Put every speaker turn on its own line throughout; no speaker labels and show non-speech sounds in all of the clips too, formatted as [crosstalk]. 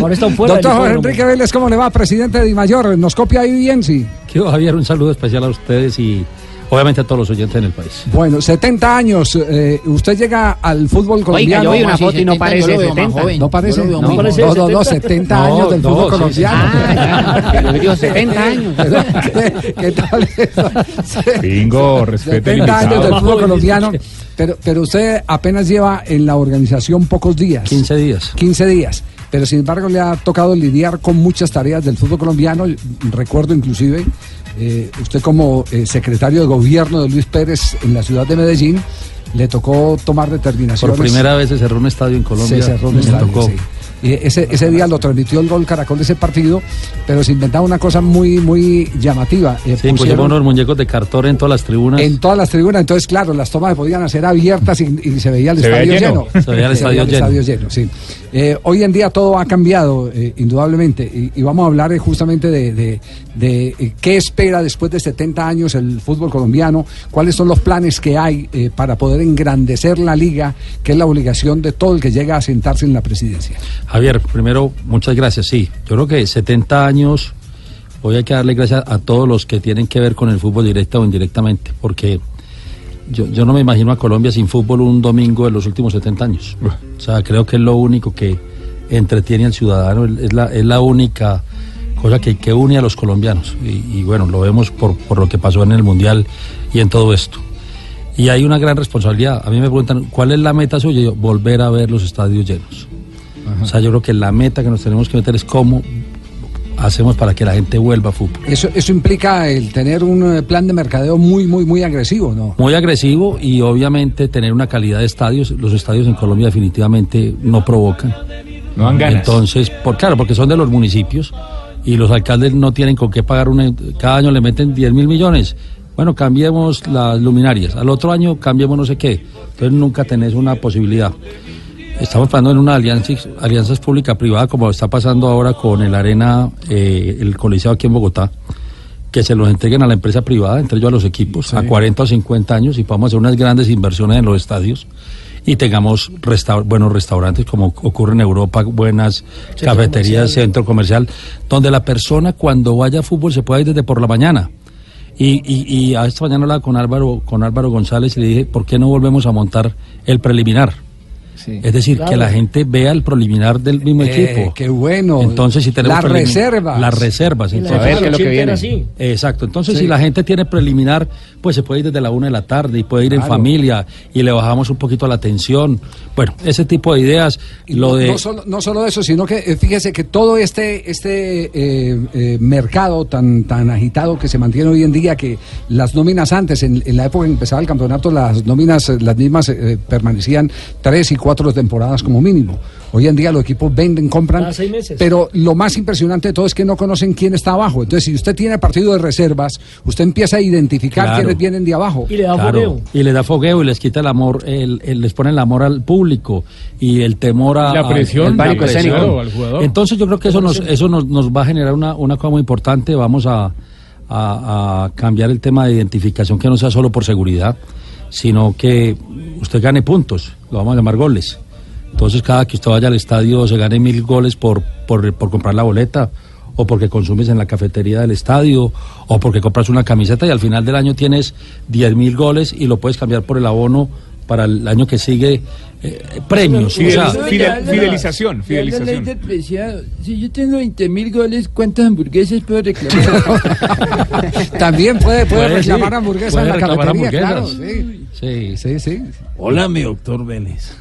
Ahora está fuera
Doctor Jorge. Enrique Vélez, ¿cómo le va, presidente de Dimayor? ¿Nos copia ahí bien, sí?
Quiero, Javier, un saludo especial a ustedes y obviamente a todos los oyentes en el país.
Bueno, 70 años, eh, usted llega al fútbol colombiano.
yo vi una foto y no parece 70.
¿No parece? No, no,
joven.
no, no, 70
No,
años del
no,
fútbol
sí,
colombiano.
Ah, ya. [laughs] Yo digo 70 años. [laughs]
¿Qué, qué tal eso? [laughs]
Bingo, respete
70 años del fútbol colombiano, pero, pero usted apenas lleva en la organización pocos días.
15 días.
15 días. Pero sin embargo le ha tocado lidiar con muchas tareas del fútbol colombiano. Recuerdo inclusive, eh, usted como eh, secretario de gobierno de Luis Pérez en la ciudad de Medellín, le tocó tomar
Por
determinaciones.
primera vez se cerró un estadio en Colombia.
Se cerró un estadio,
tocó.
sí. Y ese, ese día lo transmitió el gol Caracol de ese partido, pero se inventaba una cosa muy, muy llamativa. Eh,
Sí, pusimos
pusieron
unos muñecos de cartón en todas las tribunas.
en todas las tribunas, entonces claro, las tomas podían hacer abiertas y, y se veía el
Se veía
estadio
lleno.
lleno.
Se veía [laughs] el estadio lleno.
lleno, sí. Eh, hoy en día todo ha cambiado, eh, indudablemente, y, y vamos a hablar justamente de, de- de, qué espera después de 70 años el fútbol colombiano, cuáles son los planes que hay eh, para poder engrandecer la liga, que es la obligación de todo el que llega a sentarse en la presidencia.
Javier, primero, muchas gracias. Sí, yo creo que 70 años, hoy hay que darle gracias a todos los que tienen que ver con el fútbol directa o indirectamente, porque yo, yo no me imagino a Colombia sin fútbol un domingo de los últimos 70 años. O sea, creo que es lo único que entretiene al ciudadano, es la, es la única cosa que, que une a los colombianos. Y, y bueno, lo vemos por, por lo que pasó en el Mundial y en todo esto. Y hay una gran responsabilidad. A mí me preguntan, ¿cuál es la meta suya? Yo, volver a ver los estadios llenos. O sea, yo creo que la meta que nos tenemos que meter es cómo hacemos para que la gente vuelva a fútbol.
Eso, eso implica el tener un eh, plan de mercadeo muy, muy, muy agresivo, ¿no?
Muy agresivo y obviamente tener una calidad de estadios. Los estadios en Colombia definitivamente no provocan.
No dan ganas.
Entonces, por, claro, porque son de los municipios y los alcaldes no tienen con qué pagar una, cada año le meten 10 mil millones. Bueno, cambiemos las luminarias. Al otro año cambiemos no sé qué. Entonces nunca tenés una posibilidad. Estamos hablando en una alianza, alianzas pública-privada como está pasando ahora con el Arena, eh, el Coliseo aquí en Bogotá, que se los entreguen a la empresa privada, entre ellos a los equipos, a 40 o 50 años y podamos hacer unas grandes inversiones en los estadios y tengamos resta- buenos restaurantes como ocurre en Europa, buenas cafeterías, centro comercial, donde la persona cuando vaya a fútbol se pueda ir desde por la mañana. Y, y, y a esta mañana hablaba con Álvaro, con Álvaro González y le dije, ¿por qué no volvemos a montar el preliminar? Es decir, que la gente vea el preliminar del mismo
Eh,
equipo.
qué bueno.
Entonces, si tenemos
Las reservas.
Las reservas. Entonces-
A ver qué es lo que
80 era
viene.
así.
Exacto. Entonces,
Sí.
si la gente tiene preliminar, pues se puede ir desde la una de la tarde y puede ir en familia y le bajamos un poquito la tensión. Bueno, ese tipo de ideas.
Y
Lo
no,
de
no solo, no solo eso, sino que eh, fíjese que todo este, este eh, eh, mercado tan, tan agitado que se mantiene hoy en día, que las nóminas antes, en, en la época en que empezaba el campeonato, las nóminas, las mismas eh, permanecían tres y cuatro temporadas como mínimo. Hoy en día los equipos venden, compran,
Cada seis meses.
pero lo más impresionante de todo es que no conocen quién está abajo. Entonces, si usted tiene partido de reservas, usted empieza a identificar
Claro.
quiénes vienen de abajo.
Y le da
Claro,
fogueo.
y le da fogueo y les quita el amor, el, el- les pone el amor al público y el temor a
La
a-
presión,
pánico
pánico
escénico.
al jugador.
Entonces yo creo que eso nos, eso nos, nos va a generar una, una cosa muy importante. Vamos a, a- a cambiar el tema de identificación que no sea solo por seguridad, sino que usted gane puntos, lo vamos a llamar goles. Entonces cada que usted vaya al estadio se gane mil goles por, por, por comprar la boleta o porque consumes en la cafetería del estadio o porque compras una camiseta y al final del año tienes 10 mil goles y lo puedes cambiar por el abono para el año que sigue eh, premios. o sea,
Fidel- fidel- fidelización, fidelización.
Si yo tengo 20 mil goles, ¿cuántas hamburguesas puedo reclamar? [laughs]
También puede, puede,
Puede,
reclamar
sí.
hamburguesa
Puede
en la
reclamar
cafetería, claro.
hamburguesas.
Sí.
Sí.
Sí, sí.
Hola, mi doctor Vélez.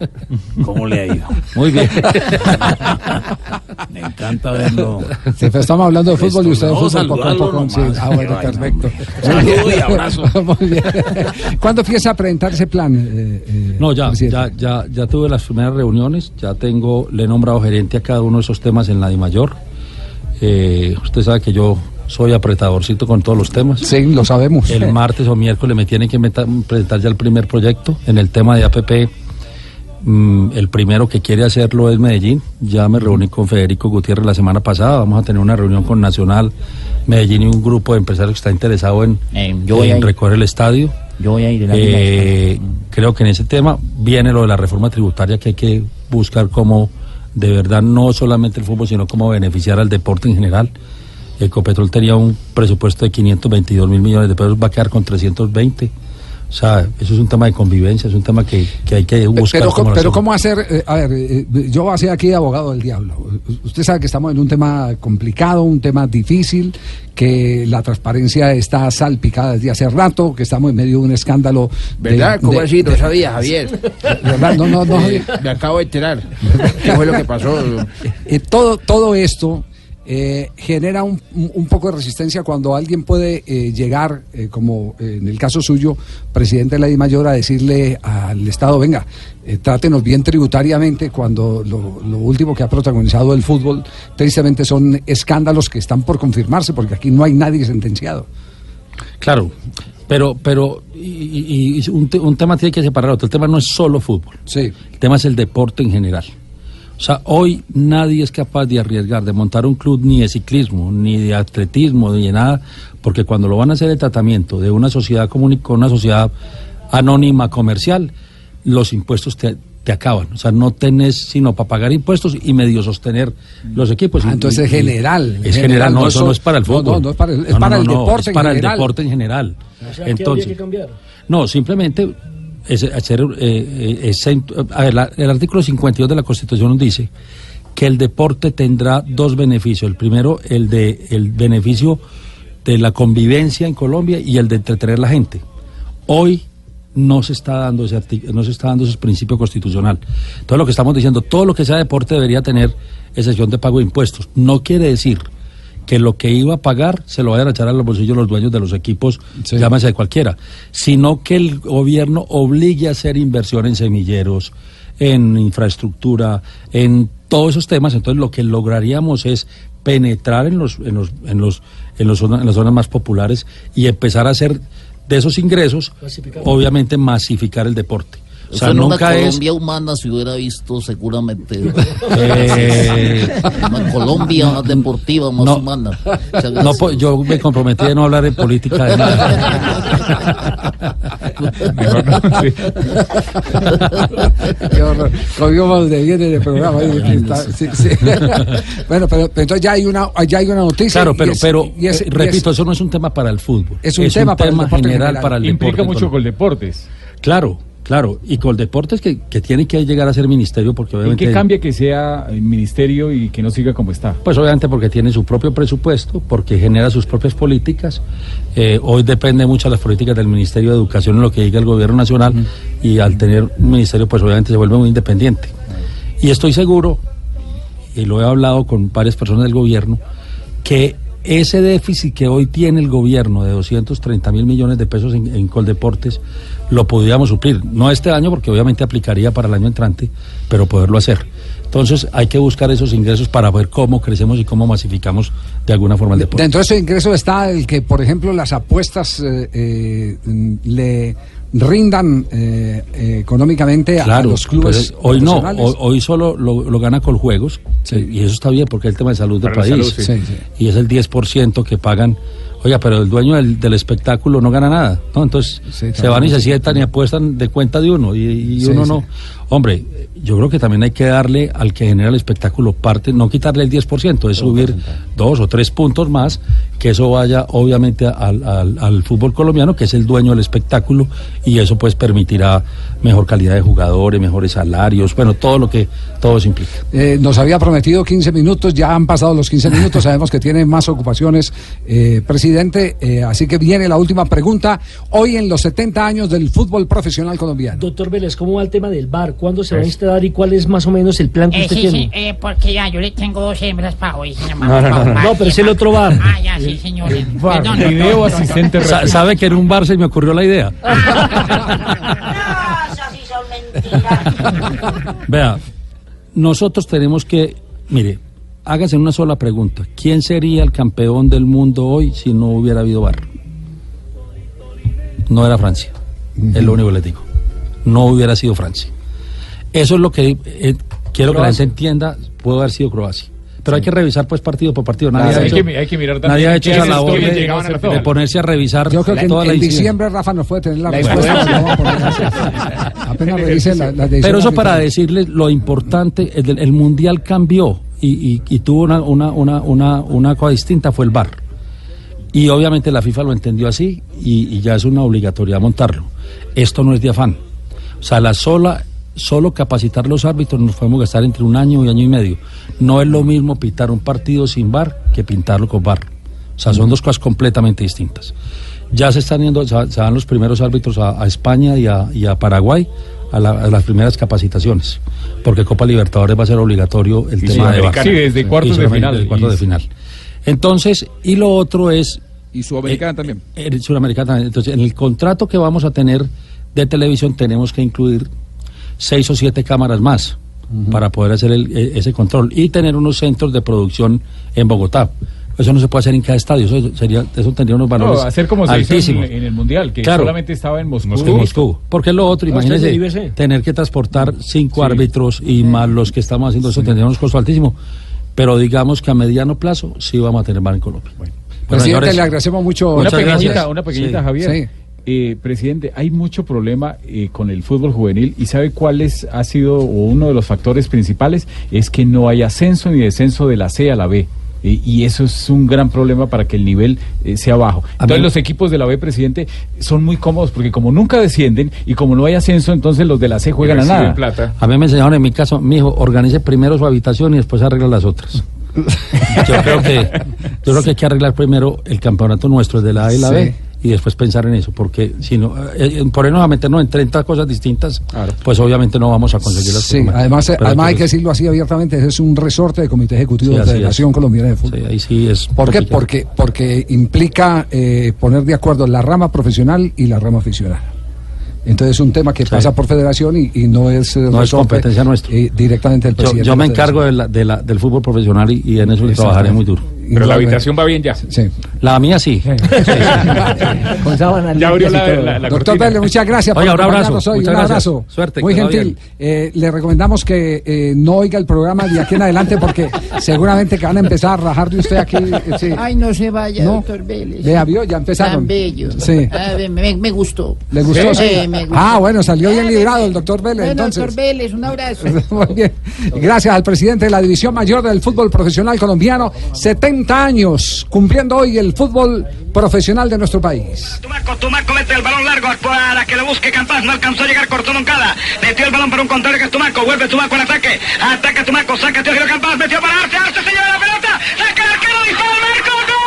[laughs] ¿Cómo le ha ido?
Muy bien. [laughs]
Me encanta verlo.
Sí, pero estamos hablando de fútbol y usted de
No,
fútbol poco a poco. sí. Ah, bueno,
Ay,
perfecto.
Saludo y abrazo. [laughs]
Muy bien. ¿Cuándo empieza a presentar ese plan? eh, eh,
No, ya, ya, ya, ya tuve las primeras reuniones, ya tengo, le he nombrado gerente a cada uno de esos temas en la DIMAYOR. Eh, usted sabe que yo soy apretadorcito con todos los temas.
Sí, lo sabemos.
El [laughs] martes o miércoles me tienen que meta- presentar ya el primer proyecto en el tema de APP. Mm, el primero que quiere hacerlo es Medellín. Ya me reuní con Federico Gutiérrez la semana pasada. Vamos a tener una reunión con Nacional, Medellín y un grupo de empresarios que está interesado en,
Eh, yo voy
en
a ir.
recoger el estadio.
Yo voy a ir de la
Eh, creo que en ese tema viene lo de la reforma tributaria que hay que buscar cómo de verdad no solamente el fútbol, sino cómo beneficiar al deporte en general. Ecopetrol tenía un presupuesto de 522 mil millones de pesos, va a quedar con 320. O sea, eso es un tema de convivencia, es un tema que, que hay que buscar.
Pero,
cómo
pero. ¿cómo hacer? eh, a ver, eh, yo voy a ser aquí abogado del diablo. Usted sabe que estamos en un tema complicado, un tema difícil, que la transparencia está salpicada desde hace rato, que estamos en medio de un escándalo. de-
¿Verdad? ¿Cómo así? No sabía, Javier. [laughs]
¿Verdad? No, no, no.
Eh, Me acabo de enterar. ¿Qué fue lo que pasó? [laughs]
Eh, todo, todo esto eh, genera un, poco de resistencia cuando alguien puede eh, llegar, eh, como eh, en el caso suyo, presidente de la DIMAYOR, a decirle al Estado, venga, trátenos bien tributariamente, cuando lo, lo último que ha protagonizado el fútbol, tristemente, son escándalos que están por confirmarse, porque aquí no hay nadie sentenciado.
Claro, pero, pero y, y- y un, te- un tema tiene que separar otro. El tema no es solo fútbol.
Sí.
El tema es el deporte en general. O sea, hoy nadie es capaz de arriesgar, de montar un club ni de ciclismo, ni de atletismo, ni de nada, porque cuando lo van a hacer el tratamiento de una sociedad común y con una sociedad anónima comercial, los impuestos te, te acaban. O sea, no tenés sino para pagar impuestos y medio sostener los equipos.
Ah, entonces
y-
es general,
Es
general,
general, no,
no
eso
so-
no es para el
no,
fútbol.
no, no es para el- es para el deporte
es
en
para el
general.
deporte en general.
O sea, ¿qué
Entonces,
que cambiar?
no, simplemente hacer eh, eh, ese- a ver, la- el artículo 52 de la Constitución nos dice que el deporte tendrá dos beneficios. El primero, el de el beneficio de la convivencia en Colombia y el de entretener a la gente. Hoy no se está dando ese no se está dando ese principio constitucional. Todo lo que estamos diciendo, todo lo que sea deporte debería tener excepción de pago de impuestos. No quiere decir que lo que iba a pagar se lo vayan a echar a los bolsillos los dueños de los equipos,
Sí.
llámese de cualquiera, sino que el gobierno obligue a hacer inversión en semilleros, en infraestructura, en todos esos temas. Entonces lo que lograríamos es penetrar en los en los en los en, los zona- en las zonas más populares y empezar a hacer de esos ingresos,
Masificar.
obviamente masificar el deporte. O sea,
una
nunca es
Colombia humana se hubiera visto seguramente.
Eh, [laughs]
Una Colombia más deportiva, más
No.
humana.
No, po- yo me comprometí a no hablar en política de nada.
Mejor no, sí.
Qué horror. Comimos de bien en el programa. ahí, que está- sí, sí. [laughs] bueno, pero, pero entonces ya hay una, ya hay una noticia.
Claro,
y
pero,
es-
pero
y es-
eh,
y
repito,
es-
eso no es un tema para el fútbol.
Es un tema para el
general
general.
para el
Implica
deporte.
mucho con deportes.
Claro, claro. Y con deportes que, que tiene que llegar a ser ministerio porque
¿En
obviamente...
qué cambia que sea el ministerio y que no siga como está?
Pues obviamente porque tiene su propio presupuesto, porque genera sus propias políticas. Eh, hoy depende mucho de las políticas del Ministerio de Educación en lo que diga el gobierno nacional y al tener un ministerio pues obviamente se vuelve muy independiente. Y estoy seguro, y lo he hablado con varias personas del gobierno, que ese déficit que hoy tiene el gobierno de 230 mil millones de pesos en, en Coldeportes lo podríamos suplir. No este año, porque obviamente aplicaría para el año entrante, pero poderlo hacer. Entonces hay que buscar esos ingresos para ver cómo crecemos y cómo masificamos de alguna forma el deporte.
Dentro de ese ingreso está el que, por ejemplo, las apuestas eh, eh, le rindan eh, eh, económicamente a- los clubes.
pero hoy no, hoy, hoy solo lo, lo gana Coljuegos, y eso está bien porque es el tema de salud del
Para
país.
salud, sí.
Sí, sí.
y es el 10% que pagan. Oiga, pero el dueño del, del espectáculo no gana nada, ¿no? Entonces
Sí,
se van y se sientan y apuestan de cuenta de uno y, uno
sí.
no. Hombre, yo creo que también hay que darle al que genera el espectáculo parte, no quitarle el 10%, es subir dos o tres puntos más, que eso vaya obviamente al, al- al fútbol colombiano, que es el dueño del espectáculo, y eso pues permitirá mejor calidad de jugadores, mejores salarios, bueno, todo lo que todo eso implica.
Eh, nos había prometido 15 minutos, ya han pasado los 15 minutos, sabemos que tiene más ocupaciones, eh, presidente, eh, así que viene la última pregunta. Hoy en los 70 años del fútbol profesional colombiano.
Doctor Vélez, ¿cómo va el tema del bar? ¿Cuándo se va a
Pues-
instalar y cuál es más o menos el plan que
Eh,
usted
sí,
tiene?
sí, eh, porque ya yo le tengo dos hembras para hoy.
No, no, no, no.
Bar,
No, pero es el otro bar.
Ah, ya, sí, señor.
Bar,
Perdón,
video
doctor,
asistente.
¿Sabe que en un bar se me ocurrió la idea? [laughs]
No, esas sí son mentiras.
Vea, nosotros tenemos que, mire, hágase una sola pregunta. ¿Quién sería el campeón del mundo hoy si no hubiera habido bar? No era Francia. Es lo único que les digo. No hubiera sido Francia. Eso es lo que eh, quiero que la gente entienda. Pudo haber sido Croacia. Pero hay que revisar pues partido por partido. Nadie,
Claro,
ha,
hay
hecho,
que mi- hay que mirar también
nadie ha hecho esa labor de, ponerse a revisar
Yo creo que en,
toda la
en diciembre Rafa nos puede tener la,
La
respuesta. Apenas [laughs] revise la, la
Pero eso para decirles lo importante, el, el mundial cambió y, y- y tuvo una, una, una, una, una cosa distinta, fue el VAR. Y obviamente la FIFA lo entendió así y, y ya es una obligatoriedad montarlo. Esto no es de afán. O sea, la sola, solo capacitar los árbitros nos podemos gastar entre un año y año y medio. No es lo mismo pitar un partido sin VAR que pintarlo con VAR. O sea, son dos cosas completamente distintas. Ya se están yendo, se van los primeros árbitros a, a España y a, y a Paraguay a, la- a las primeras capacitaciones, porque Copa Libertadores va a ser obligatorio el
Y
tema de.
Sudamericana. Sí, desde cuartos de final.
desde cuartos de final. Entonces, y lo otro es
Y Sudamericana también.
el Sudamericana también. Entonces, en el contrato que vamos a tener de televisión tenemos que incluir seis o siete cámaras más para poder hacer el- e- ese control y tener unos centros de producción en Bogotá. Eso no se puede hacer en cada estadio, eso sería, eso tendría unos valores
No, hacer como se hizo en,
altísimos.
en el Mundial, que
Claro.
solamente estaba en Moscú.
En Moscú. Porque es lo otro, imagínese, tener que transportar cinco árbitros y más los que estamos haciendo eso tendría unos costos altísimos. Pero digamos que a mediano plazo sí vamos a tener bar en Colombia. Bueno,
Presidente,
señores,
le agradecemos mucho.
Una pequeñita,
gracias.
una pequeñita
Sí.
Javier. Eh, presidente, hay mucho problema eh, con el fútbol juvenil y sabe cuál es, ha sido o uno de los factores principales es que no hay ascenso ni descenso de la C a la B. Eh, y eso es un gran problema para que el nivel eh, sea bajo. Entonces
mí-
los equipos de la B, presidente, son muy cómodos porque como nunca descienden y como no hay ascenso, entonces los de la C juegan a nada.
plata.
A mí me enseñaron en mi caso, mi hijo, organice primero su habitación y después arregla las otras. [laughs] Yo creo que yo creo que hay que arreglar primero el campeonato nuestro el de la A y la
Sí.
B y después pensar en eso, porque si no, eh, ponernos a meternos en 30 cosas distintas, pues obviamente no vamos a conseguir las
Sí,
cosas.
además, además hay que decirlo así abiertamente, ese es un resorte del Comité Ejecutivo
Sí,
de la Federación
es.
Colombiana de Fútbol.
Sí, ahí sí es
¿Por qué? Porque, porque implica eh, poner de acuerdo la rama profesional y la rama aficionada. Entonces es un tema que
Sí.
pasa por federación y, y no es, eh,
No es competencia nuestra.
eh, directamente del
Yo,
presidente.
yo me
de
encargo de la- de la- del fútbol profesional y, y en eso trabajaré muy duro.
Pero la habitación va bien ya.
Sí.
La mía sí.
Con sábanas
Ya abrió la,
todo.
la, la
Doctor. Vélez, muchas gracias
Oiga,
por
un abrazo.
acompañarnos hoy.
Muchas
un
gracias.
abrazo.
Suerte,
Muy gentil. Eh, le recomendamos que eh, no oiga el programa de aquí en adelante porque seguramente que van a empezar a rajar de usted aquí. eh, sí.
Ay, no se vaya,
No.
doctor Vélez.
Vea, vio, ya empezaron.
Tan bello.
Sí.
Ah, me, gustó.
¿Le gustó?
Sí,
Sí.
me gustó.
Ah, bueno, salió bien librado el doctor Vélez,
Bueno,
entonces.
doctor Vélez, un abrazo. [laughs]
Muy bien. Gracias al presidente de la División Mayor del Fútbol Profesional Colombiano. 70 40 años cumpliendo hoy el fútbol profesional de nuestro país.
Tumaco, Tumaco mete el balón largo para que lo busque Campas, no alcanzó a llegar Cortó Moncada, metió el balón para un contrario que es Tumaco, vuelve Tumaco al ataque, ataca Tumaco, saca Teófilo Campas, metió para Arce, Arce se lleva la pelota, saca el arquero, dispara al marco,